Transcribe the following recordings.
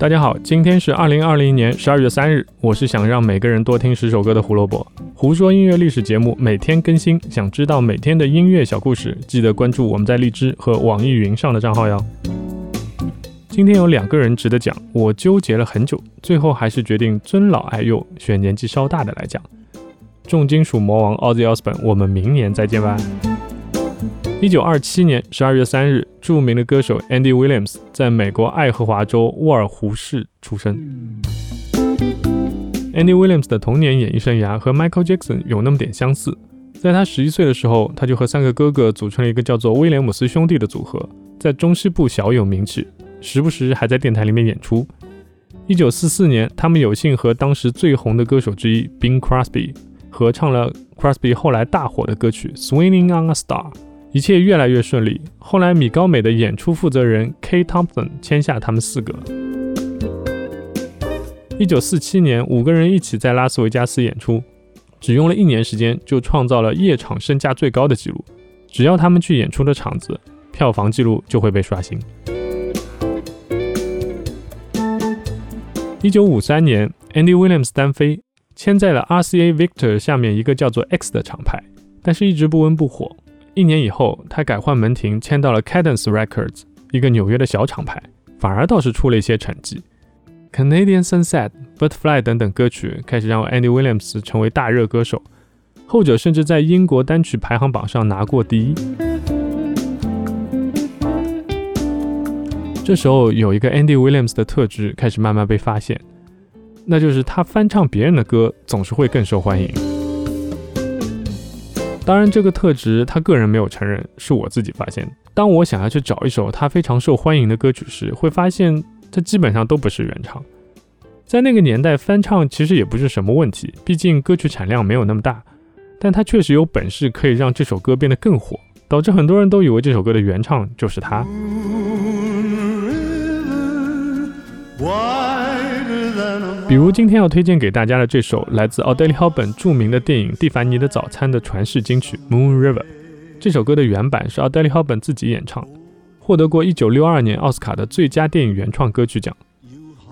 大家好，今天是二零二零年十二月三日。我是想让每个人多听十首歌的胡萝卜。胡说音乐历史节目每天更新，想知道每天的音乐小故事，记得关注我们在荔枝和网易云上的账号哟。今天有两个人值得讲，我纠结了很久，最后还是决定尊老爱幼，选年纪稍大的来讲。重金属魔王 Ozzy Osbourne，我们明年再见吧。一九二七年十二月三日，著名的歌手 Andy Williams 在美国爱荷华州沃尔湖市出生。Andy Williams 的童年演艺生涯和 Michael Jackson 有那么点相似。在他十一岁的时候，他就和三个哥哥组成了一个叫做威廉姆斯兄弟的组合，在中西部小有名气，时不时还在电台里面演出。一九四四年，他们有幸和当时最红的歌手之一 Bing Crosby 合唱了 Crosby 后来大火的歌曲《Swinging on a Star》。一切越来越顺利。后来，米高美的演出负责人 K. Thompson 签下他们四个。一九四七年，五个人一起在拉斯维加斯演出，只用了一年时间就创造了夜场身价最高的纪录。只要他们去演出的场子，票房记录就会被刷新。一九五三年，Andy Williams 单飞，签在了 RCA Victor 下面一个叫做 X 的厂牌，但是一直不温不火。一年以后，他改换门庭，签到了 Cadence Records，一个纽约的小厂牌，反而倒是出了一些成绩。Canadian Sunset、Butterfly 等等歌曲开始让 Andy Williams 成为大热歌手，后者甚至在英国单曲排行榜上拿过第一。这时候，有一个 Andy Williams 的特质开始慢慢被发现，那就是他翻唱别人的歌总是会更受欢迎。当然，这个特质他个人没有承认，是我自己发现的。当我想要去找一首他非常受欢迎的歌曲时，会发现它基本上都不是原唱。在那个年代，翻唱其实也不是什么问题，毕竟歌曲产量没有那么大。但他确实有本事可以让这首歌变得更火，导致很多人都以为这首歌的原唱就是他。比如今天要推荐给大家的这首来自奥黛丽·赫本著名的电影《蒂凡尼的早餐》的传世金曲《Moon River》。这首歌的原版是奥黛丽·赫本自己演唱，获得过1962年奥斯卡的最佳电影原创歌曲奖。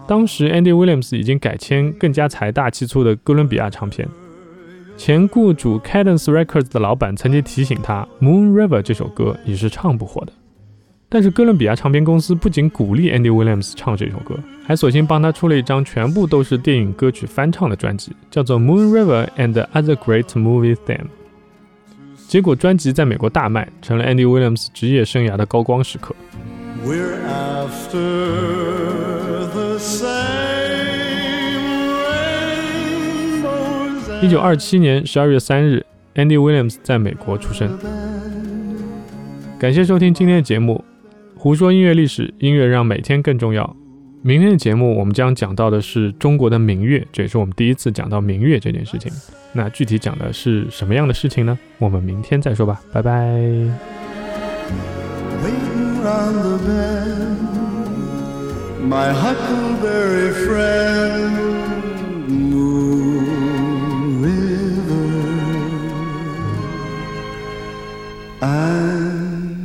当时 Andy Williams 已经改签更加财大气粗的哥伦比亚唱片，前雇主 Cadence Records 的老板曾经提醒他，《Moon River》这首歌你是唱不火的。但是哥伦比亚唱片公司不仅鼓励 Andy Williams 唱这首歌，还索性帮他出了一张全部都是电影歌曲翻唱的专辑，叫做《Moon River and Other Great Movie Theme》。结果专辑在美国大卖，成了 Andy Williams 职业生涯的高光时刻。一九二七年十二月三日，Andy Williams 在美国出生。感谢收听今天的节目。胡说音乐历史，音乐让每天更重要。明天的节目我们将讲到的是中国的民乐，这也是我们第一次讲到民乐这件事情。那具体讲的是什么样的事情呢？我们明天再说吧，拜拜。I